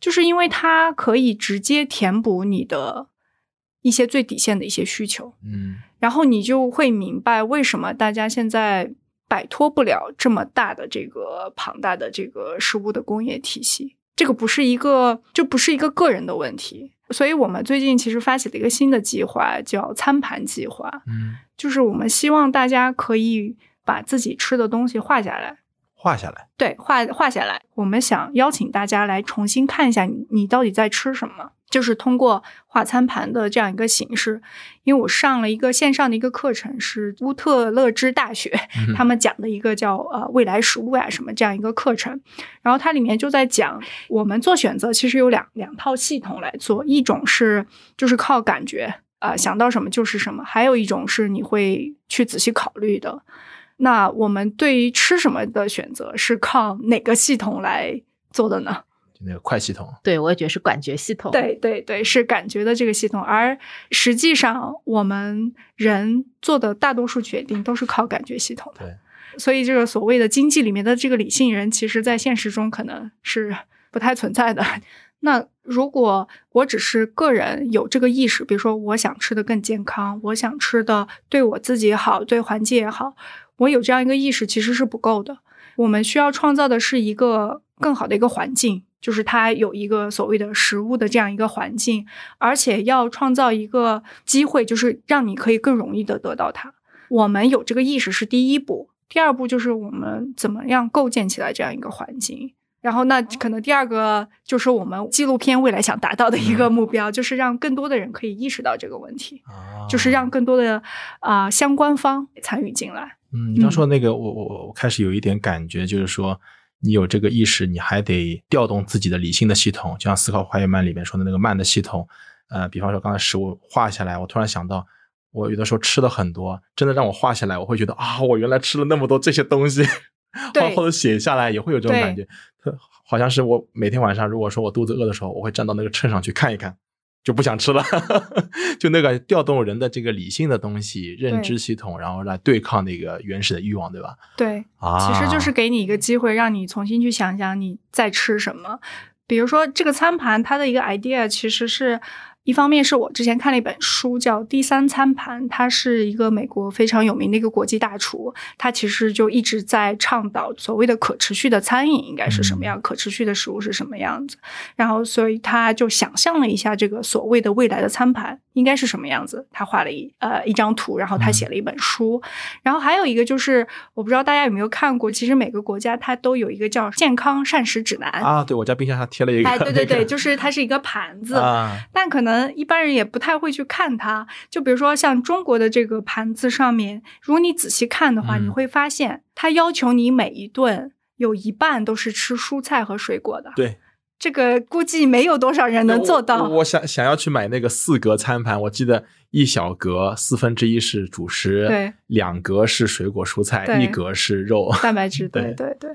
就是因为它可以直接填补你的一些最底线的一些需求。嗯，然后你就会明白为什么大家现在摆脱不了这么大的这个庞大的这个食物的工业体系。这个不是一个，就不是一个个人的问题。所以我们最近其实发起了一个新的计划，叫餐盘计划。嗯，就是我们希望大家可以把自己吃的东西画下来，画下来。对，画画下来。我们想邀请大家来重新看一下你，你到底在吃什么。就是通过画餐盘的这样一个形式，因为我上了一个线上的一个课程，是乌特勒支大学他们讲的一个叫呃未来食物呀什么这样一个课程，然后它里面就在讲我们做选择其实有两两套系统来做，一种是就是靠感觉啊想到什么就是什么，还有一种是你会去仔细考虑的。那我们对于吃什么的选择是靠哪个系统来做的呢？就那个快系统，对我也觉得是感觉系统。对对对，是感觉的这个系统。而实际上，我们人做的大多数决定都是靠感觉系统的。对，所以这个所谓的经济里面的这个理性人，其实在现实中可能是不太存在的。那如果我只是个人有这个意识，比如说我想吃的更健康，我想吃的对我自己好，对环境也好，我有这样一个意识其实是不够的。我们需要创造的是一个更好的一个环境。就是它有一个所谓的食物的这样一个环境，而且要创造一个机会，就是让你可以更容易的得到它。我们有这个意识是第一步，第二步就是我们怎么样构建起来这样一个环境。然后那可能第二个就是我们纪录片未来想达到的一个目标，就是让更多的人可以意识到这个问题，就是让更多的啊相关方参与进来。嗯，你刚说那个，我我我开始有一点感觉，就是说。你有这个意识，你还得调动自己的理性的系统，就像《思考快慢》里面说的那个慢的系统。呃，比方说刚才食物画下来，我突然想到，我有的时候吃的很多，真的让我画下来，我会觉得啊，我原来吃了那么多这些东西，或者 写下来也会有这种感觉，好像是我每天晚上如果说我肚子饿的时候，我会站到那个秤上去看一看。就不想吃了，就那个调动人的这个理性的东西、认知系统，然后来对抗那个原始的欲望，对吧？对，啊，其实就是给你一个机会，让你重新去想想你在吃什么。比如说这个餐盘，它的一个 idea 其实是。一方面是我之前看了一本书，叫《第三餐盘》，他是一个美国非常有名的一个国际大厨，他其实就一直在倡导所谓的可持续的餐饮应该是什么样，可持续的食物是什么样子。然后，所以他就想象了一下这个所谓的未来的餐盘应该是什么样子，他画了一呃一张图，然后他写了一本书。然后还有一个就是，我不知道大家有没有看过，其实每个国家它都有一个叫健康膳食指南啊。对我家冰箱上贴了一个，哎，对对对，就是它是一个盘子，但可能。一般人也不太会去看它，就比如说像中国的这个盘子上面，如果你仔细看的话，你会发现它要求你每一顿有一半都是吃蔬菜和水果的。对，这个估计没有多少人能做到。我想想要去买那个四格餐盘，我记得一小格四分之一是主食，对，两格是水果蔬菜，一格是肉蛋白质。对对对。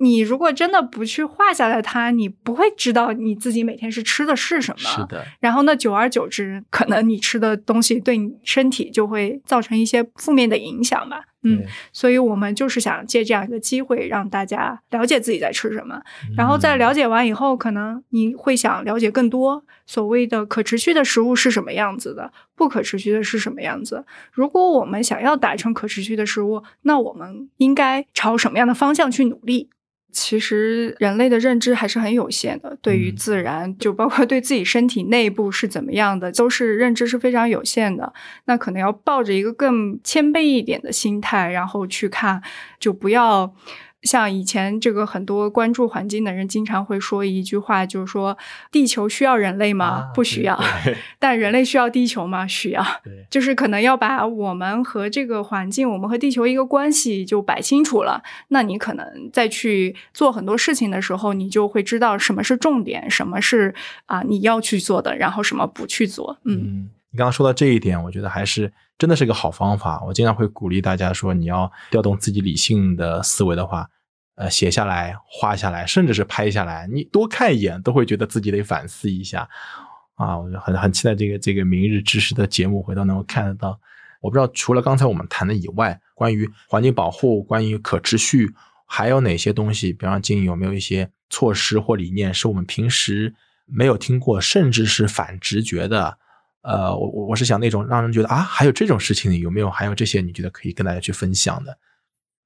你如果真的不去画下来它，你不会知道你自己每天是吃的是什么。是的。然后那，久而久之，可能你吃的东西对你身体就会造成一些负面的影响吧。嗯。所以我们就是想借这样一个机会，让大家了解自己在吃什么。然后在了解完以后，可能你会想了解更多所谓的可持续的食物是什么样子的，不可持续的是什么样子。如果我们想要达成可持续的食物，那我们应该朝什么样的方向去努力？其实人类的认知还是很有限的，对于自然，就包括对自己身体内部是怎么样的，都是认知是非常有限的。那可能要抱着一个更谦卑一点的心态，然后去看，就不要像以前这个很多关注环境的人经常会说一句话，就是说地球需要人类吗？啊不需要。但人类需要地球吗？需要。就是可能要把我们和这个环境，我们和地球一个关系就摆清楚了，那你可能再去做很多事情的时候，你就会知道什么是重点，什么是啊、你要去做的，然后什么不去做。嗯嗯，你刚刚说到这一点，我觉得还是真的是个好方法。我经常会鼓励大家说，你要调动自己理性的思维的话，呃，写下来、画下来，甚至是拍下来，你多看一眼都会觉得自己得反思一下。啊，我就很很期待这个这个明日知识的节目回头能够看得到。我不知道除了刚才我们谈的以外，关于环境保护、关于可持续，还有哪些东西？比方说，经有没有一些措施或理念是我们平时没有听过，甚至是反直觉的？呃，我我我是想那种让人觉得啊，还有这种事情，有没有？还有这些你觉得可以跟大家去分享的？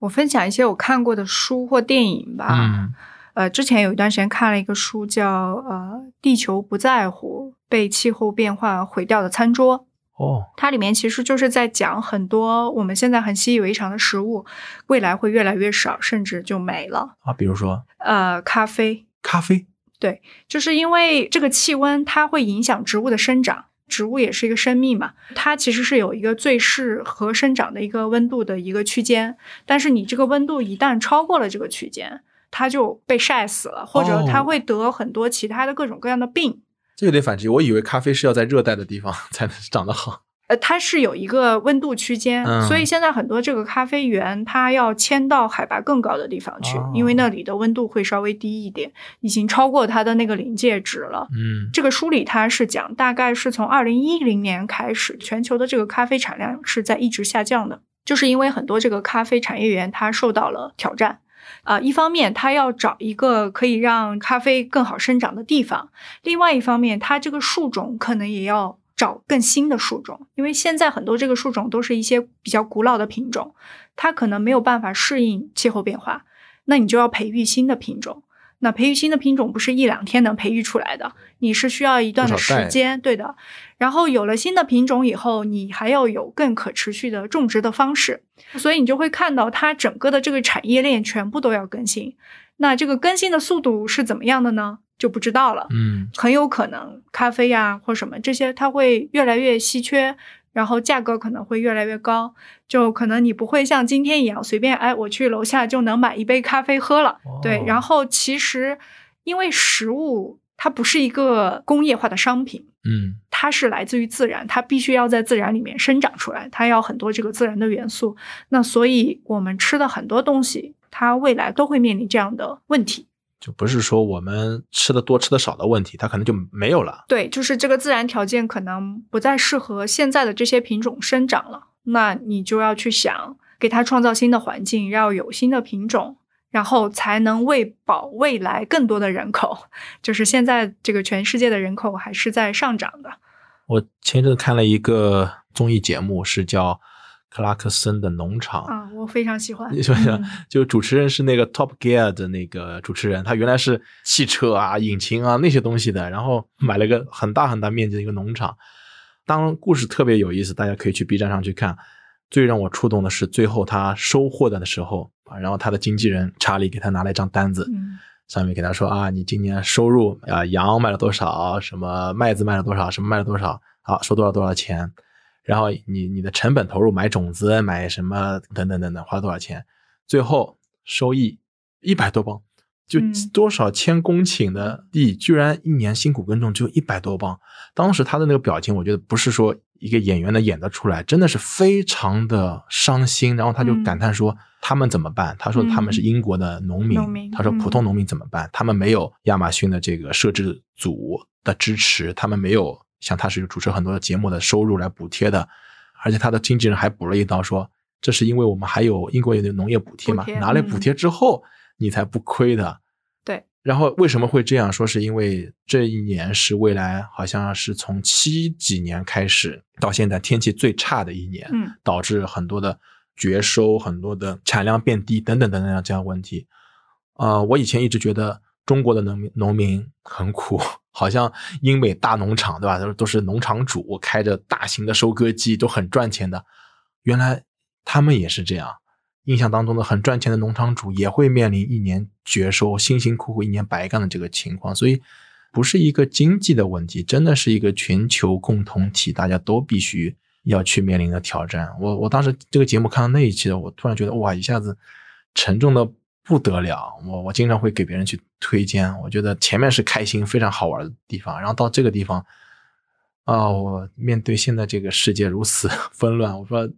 我分享一些我看过的书或电影吧。嗯呃，之前有一段时间看了一个书叫《呃地球不在乎被气候变化毁掉的餐桌》。哦，它里面其实就是在讲很多我们现在很习以为常的食物，未来会越来越少，甚至就没了。啊，比如说呃，咖啡，咖啡，对就是因为这个气温它会影响植物的生长，植物也是一个生命嘛，它其实是有一个最适合生长的一个温度的一个区间，但是你这个温度一旦超过了这个区间，它就被晒死了，或者它哦会得很多其他的各种各样的病。这有点反直。我以为咖啡是要在热带的地方 才能长得好。呃，它是有一个温度区间，嗯所以现在很多这个咖啡园它要迁到海拔更高的地方去，哦因为那里的温度会稍微低一点，已经超过它的那个临界值了。嗯这个书里它是讲，大概是从二零一零年开始，全球的这个咖啡产量是在一直下降的，就是因为很多这个咖啡产业园它受到了挑战。啊、一方面它要找一个可以让咖啡更好生长的地方，另外一方面它这个树种可能也要找更新的树种，因为现在很多这个树种都是一些比较古老的品种，它可能没有办法适应气候变化，那你就要培育新的品种。那培育新的品种不是一两天能培育出来的，你是需要一段的时间，对的。然后有了新的品种以后，你还要有更可持续的种植的方式，所以你就会看到它整个的这个产业链全部都要更新。那这个更新的速度是怎么样的呢？就不知道了。嗯很有可能咖啡呀、或什么这些，它会越来越稀缺，然后价格可能会越来越高。就可能你不会像今天一样随便哎，我去楼下就能买一杯咖啡喝了。对哦，然后其实因为食物它不是一个工业化的商品，嗯它是来自于自然，它必须要在自然里面生长出来，它要很多这个自然的元素。那所以我们吃的很多东西，它未来都会面临这样的问题。就不是说我们吃的多吃的少的问题，它可能就没有了。对，就是这个自然条件可能不再适合现在的这些品种生长了，那你就要去想给它创造新的环境，要有新的品种，然后才能喂饱未来更多的人口。就是现在这个全世界的人口还是在上涨的。我前一阵子看了一个综艺节目，是叫克拉克森的农场。啊，我非常喜欢。你说想嗯，就主持人是那个 Top Gear 的那个主持人，他原来是汽车啊、引擎啊那些东西的，然后买了个很大很大面积的一个农场。当然，故事特别有意思，大家可以去 B 站上去看。最让我触动的是最后他收获的的时候啊，然后他的经纪人查理给他拿了一张单子，嗯上面给他说啊，你今年收入啊，羊卖了多少，什么麦子卖了多少，什么卖了多少，好收多少多少钱，然后你你的成本投入买种子买什么等等等等花了多少钱，最后收益一百多磅，就嗯多少千公顷的地，居然一年辛苦耕种只有一百多磅。当时他的那个表情，我觉得不是说一个演员能演得出来，真的是非常的伤心。然后他就嗯感叹说：“他们怎么办？”他说：“他们是英国的农民。农民他说：“嗯普通农民怎么办？他们没有亚马逊的这个摄制组的支持，他们没有像他是主持很多节目的收入来补贴的，而且他的经纪人还补了一刀说。”这是因为我们还有英国有的农业补贴嘛拿了补贴之后，你才不亏的。对，然后为什么会这样说？是因为这一年是未来好像是从七几年开始到现在天气最差的一年，嗯导致很多的绝收、很多的产量变低等等等等这样问题。呃，我以前一直觉得中国的农民农民很苦，好像英美大农场对吧？都都是农场主开着大型的收割机，都很赚钱的。原来他们也是这样。印象当中的很赚钱的农场主也会面临一年绝收、辛辛苦苦一年白干的这个情况，所以不是一个经济的问题，真的是一个全球共同体，大家都必须要去面临的挑战。我我当时这个节目看到那一期的，我突然觉得哇，一下子沉重的不得了。我我经常会给别人去推荐，我觉得前面是开心、非常好玩的地方，然后到这个地方。啊，我面对现在这个世界如此 纷乱，我说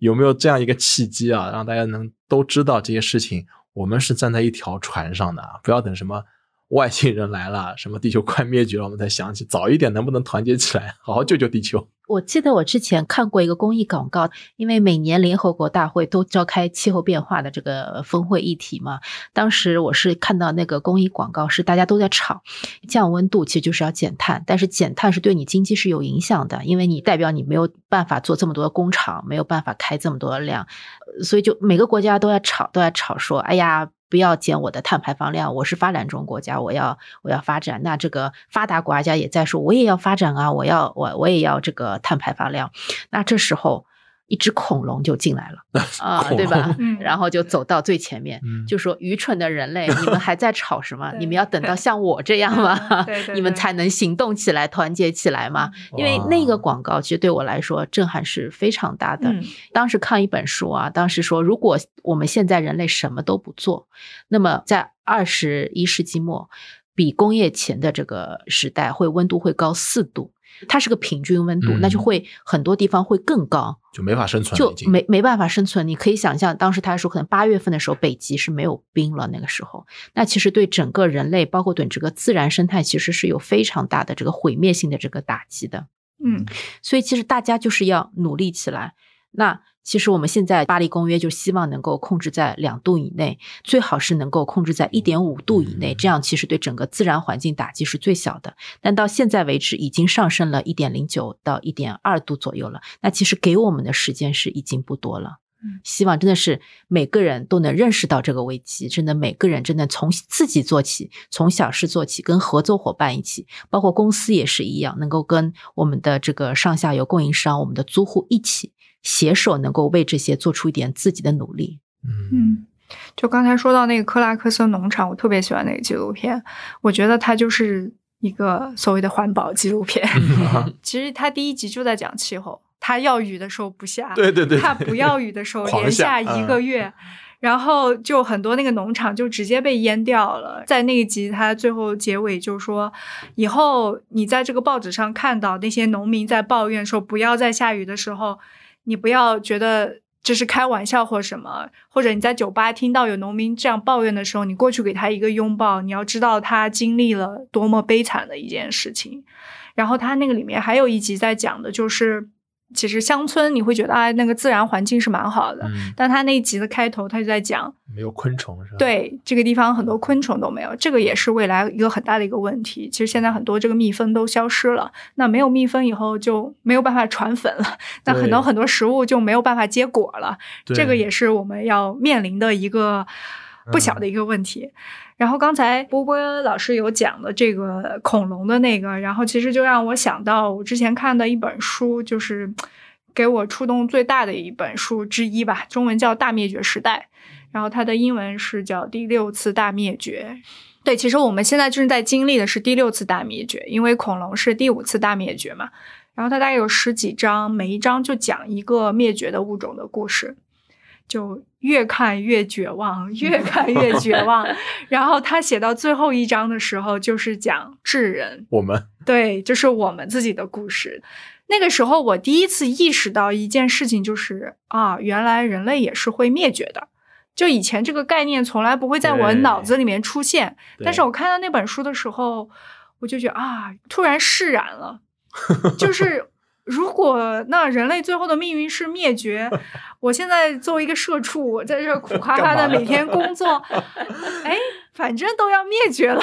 有没有这样一个契机啊，让大家能都知道这些事情，我们是站在一条船上的，不要等什么外星人来了，什么地球快灭绝了，我们才想起，早一点能不能团结起来，好好救救地球。我记得我之前看过一个公益广告，因为每年联合国大会都召开气候变化的这个峰会议题嘛。当时我是看到那个公益广告，是大家都在吵降温度，其实就是要减碳，但是减碳是对你经济是有影响的，因为你代表你没有办法做这么多的工厂，没有办法开这么多的量，所以就每个国家都在吵，都在吵说，哎呀。不要减我的碳排放量，我是发展中国家，我要我要发展。那这个发达国家也在说，我也要发展啊，我要我我也要这个碳排放量。那这时候。一只恐龙就进来了啊，对吧？然后就走到最前面，就说：“愚蠢的人类，你们还在吵什么？你们要等到像我这样吗？你们才能行动起来、团结起来吗？”因为那个广告其实对我来说震撼是非常大的。当时看一本书啊，当时说，如果我们现在人类什么都不做，那么在二十一世纪末，比工业前的这个时代会温度会高四度。它是个平均温度，那就会很多地方会更高，就没法生存，就没没办法生存。你可以想象，当时他说可能八月份的时候，北极是没有冰了。那个时候，那其实对整个人类，包括对这个自然生态，其实是有非常大的这个毁灭性的这个打击的。嗯，所以其实大家就是要努力起来。那。其实我们现在巴黎公约就希望能够控制在两度以内，最好是能够控制在一点五度以内，这样其实对整个自然环境打击是最小的。但到现在为止，已经上升了一点零九到一点二度左右了。那其实给我们的时间是已经不多了。嗯，希望真的是每个人都能认识到这个危机，真的每个人真的从自己做起，从小事做起，跟合作伙伴一起，包括公司也是一样，能够跟我们的这个上下游供应商、我们的租户一起。携手能够为这些做出一点自己的努力。嗯，就刚才说到那个克拉克森农场，我特别喜欢那个纪录片。我觉得它就是一个所谓的环保纪录片。其实它第一集就在讲气候，它要雨的时候不下，对对对，它不要雨的时候 连下一个月，然后就很多那个农场就直接被淹掉了。在那一集，它最后结尾就说，以后你在这个报纸上看到那些农民在抱怨说不要再下雨的时候。你不要觉得这是开玩笑或什么，或者你在酒吧听到有农民这样抱怨的时候，你过去给他一个拥抱，你要知道他经历了多么悲惨的一件事情。然后他那个里面还有一集在讲的就是。其实乡村你会觉得啊，那个自然环境是蛮好的，但他那一集的开头他就在讲没有昆虫是吧？对，这个地方很多昆虫都没有，这个也是未来一个很大的一个问题。其实现在很多这个蜜蜂都消失了，那没有蜜蜂以后就没有办法传粉了，那很多很多食物就没有办法结果了，这个也是我们要面临的一个不小的一个问题。然后刚才波波老师有讲的这个恐龙的那个，然后其实就让我想到我之前看的一本书，就是给我触动最大的一本书之一吧，中文叫《大灭绝时代》，然后它的英文是叫《第六次大灭绝》。对，其实我们现在正在经历的是第六次大灭绝，因为恐龙是第五次大灭绝嘛。然后它大概有十几章，每一章就讲一个灭绝的物种的故事。就越看越绝望，越看越绝望。然后他写到最后一章的时候，就是讲智人，我们对，就是我们自己的故事。那个时候，我第一次意识到一件事情，就是啊，原来人类也是会灭绝的。就以前这个概念从来不会在我脑子里面出现，但是我看到那本书的时候，我就觉得啊，突然释然了，就是。如果那人类最后的命运是灭绝，我现在作为一个社畜，我在这苦 哈哈的每天工作，哎，反正都要灭绝了，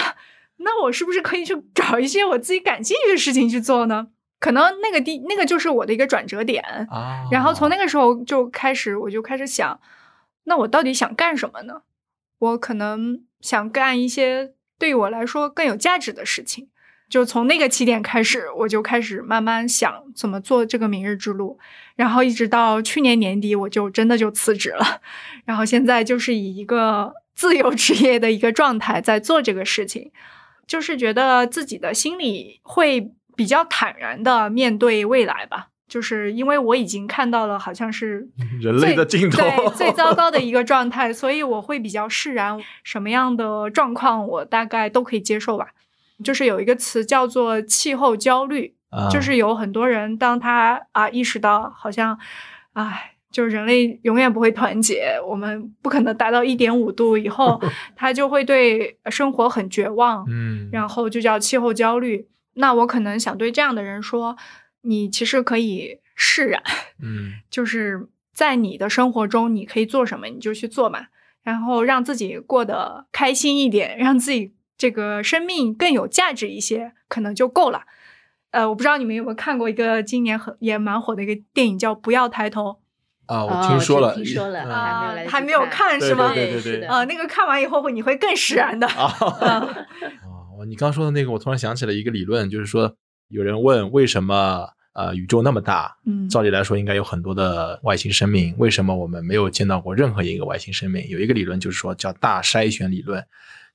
那我是不是可以去找一些我自己感兴趣的事情去做呢？可能那个地那个就是我的一个转折点啊。然后从那个时候就开始，我就开始想，那我到底想干什么呢？我可能想干一些对于我来说更有价值的事情。就从那个起点开始，我就开始慢慢想怎么做这个明日之路，然后一直到去年年底，我就真的就辞职了，然后现在就是以一个自由职业的一个状态在做这个事情，就是觉得自己的心里会比较坦然的面对未来吧。就是因为我已经看到了，好像是人类的尽头，对最糟糕的一个状态，所以我会比较释然，什么样的状况我大概都可以接受吧。就是有一个词叫做气候焦虑，啊就是有很多人当他啊意识到好像，唉。就是人类永远不会团结，我们不可能达到一点五度以后，他就会对生活很绝望，嗯，然后就叫气候焦虑。那我可能想对这样的人说，你其实可以释然，嗯 就是在你的生活中，你可以做什么你就去做嘛，然后让自己过得开心一点，让自己这个生命更有价值一些，可能就够了。呃，我不知道你们有没有看过一个今年很也蛮火的一个电影叫《不要抬头啊，我哦听说了，听说了嗯啊还没有来还没有看是吗？对对对对啊，那个看完以后会你会更释然的。啊。你刚说的那个，我突然想起了一个理论，就是说有人问为什么呃宇宙那么大，嗯照理来说应该有很多的外星生命，为什么我们没有见到过任何一个外星生命？有一个理论就是说叫大筛选理论，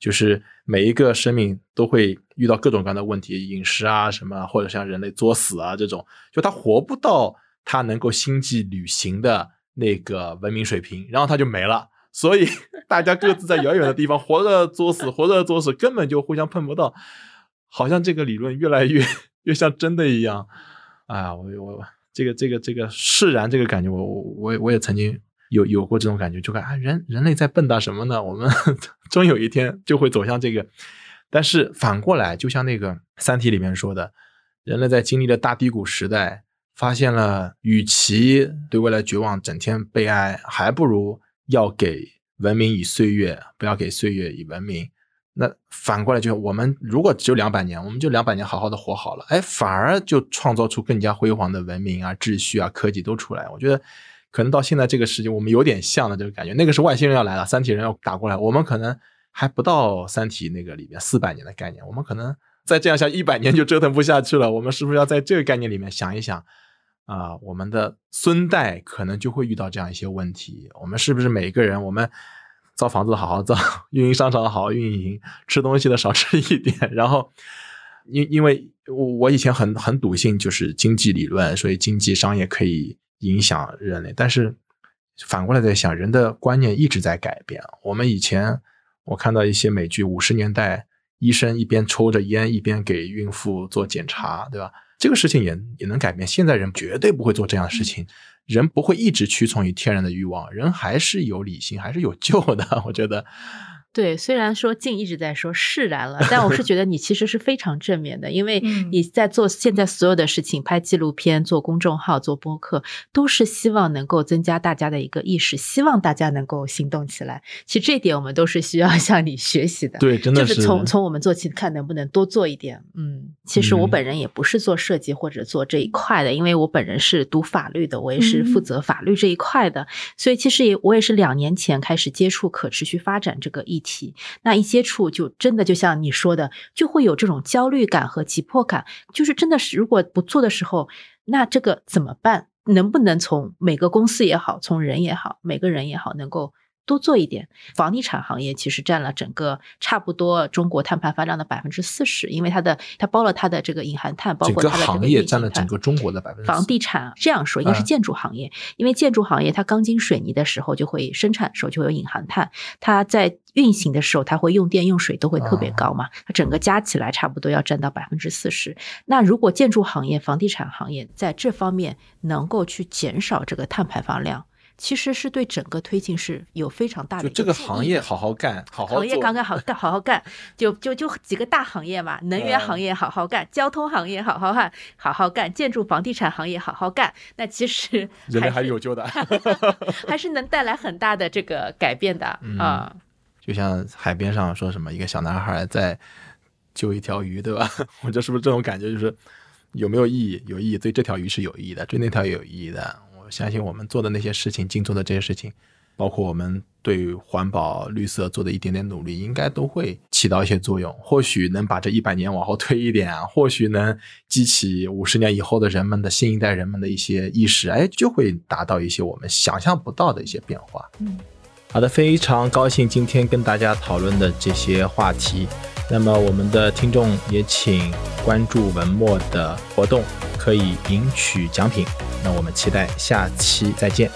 就是每一个生命都会遇到各种各样的问题，饮食啊什么，或者像人类作死啊这种，就他活不到他能够星际旅行的那个文明水平，然后他就没了。所以 大家各自在遥远的地方活着作死，活着作死，根本就互相碰不到，好像这个理论越来越越像真的一样。哎呀，我我这个这个这个释然这个感觉，我我我也我也曾经有有过这种感觉，就感啊人人类在笨跶什么呢？我们 终有一天就会走向这个。但是反过来，就像那个《三体》里面说的，人类在经历了大低谷时代，发现了与其对未来绝望、整天悲哀，还不如要给文明以岁月，不要给岁月以文明。那反过来就，我们如果只有两百年，我们就两百年好好的活好了，哎，反而就创造出更加辉煌的文明啊、秩序啊、科技都出来。我觉得可能到现在这个时间，我们有点像的这个感觉。那个是外星人要来了，三体人要打过来，我们可能还不到三体那个里面四百年的概念，我们可能再这样下一百年就折腾不下去了。我们是不是要在这个概念里面想一想？啊、我们的孙代可能就会遇到这样一些问题。我们是不是每个人，我们造房子好好造，运营商场好好运营，吃东西的少 吃一点，然后。因因为我我以前很很笃信就是经济理论，所以经济商业可以影响人类。但是反过来在想，人的观念一直在改变。我们以前我看到一些美剧，五十年代医生一边抽着烟一边给孕妇做检查，对吧？这个事情也也能改变。现在人绝对不会做这样的事情，人不会一直屈从于天然的欲望，人还是有理性，还是有救的。我觉得。对，虽然说静一直在说释然了，但我是觉得你其实是非常正面的，因为嗯你在做现在所有的事情，拍纪录片、做公众号、做播客，都是希望能够增加大家的一个意识，希望大家能够行动起来。其实这一点我们都是需要 向你学习的。对，真的就是从从我们做起，看能不能多做一点。嗯，其实我嗯本人也不是做设计或者做这一块的，因为我本人是读法律的，我也是负嗯责法律这一块的，所以其实也我也是两年前开始接触可持续发展这个议题。那一接触，就真的就像你说的，就会有这种焦虑感和急迫感，就是真的是如果不做的时候，那这个怎么办？能不能从每个公司也好，从人也好，每个人也好，能够多做一点。房地产行业其实占了整个差不多中国碳排放量的百分之四十，因为它的它包了它的这个隐含碳，包括它的这行业占了整个中国的百分之房地产这样说应该是嗯建筑行业，因为建筑行业它钢筋水泥的时候就会生产的时候就会有隐含碳，它在运行的时候它会用电用水都会特别高嘛，它整个加起来差不多要占到百分之四十。那如果建筑行业、房地产行业在这方面能够去减少这个碳排放量，其实是对整个推进是有非常大的就这个行业好好干，好好行业做刚刚好干，好好干，就就就几个大行业嘛，能源行业好好干，交通行业好好干，好好干，建筑房地产行业好好干。那其实人类还是是有救的。还是能带来很大的这个改变的嗯啊。就像海边上说什么一个小男孩在救一条鱼，对吧？我觉得是不是这种感觉？就是有没有意义？有意义，对这条鱼是有意义的，对那条也有意义的。相信我们做的那些事情，静做的这些事情，包括我们对环保、绿色做的一点点努力，应该都会起到一些作用。或许能把这一百年往后推一点，或许能激起五十年以后的人们的新一代人们的一些意识，哎，就会达到一些我们想象不到的一些变化。嗯，好的，非常高兴今天跟大家讨论的这些话题。那么我们的听众也请关注文末的活动，可以赢取奖品。那我们期待下期再见。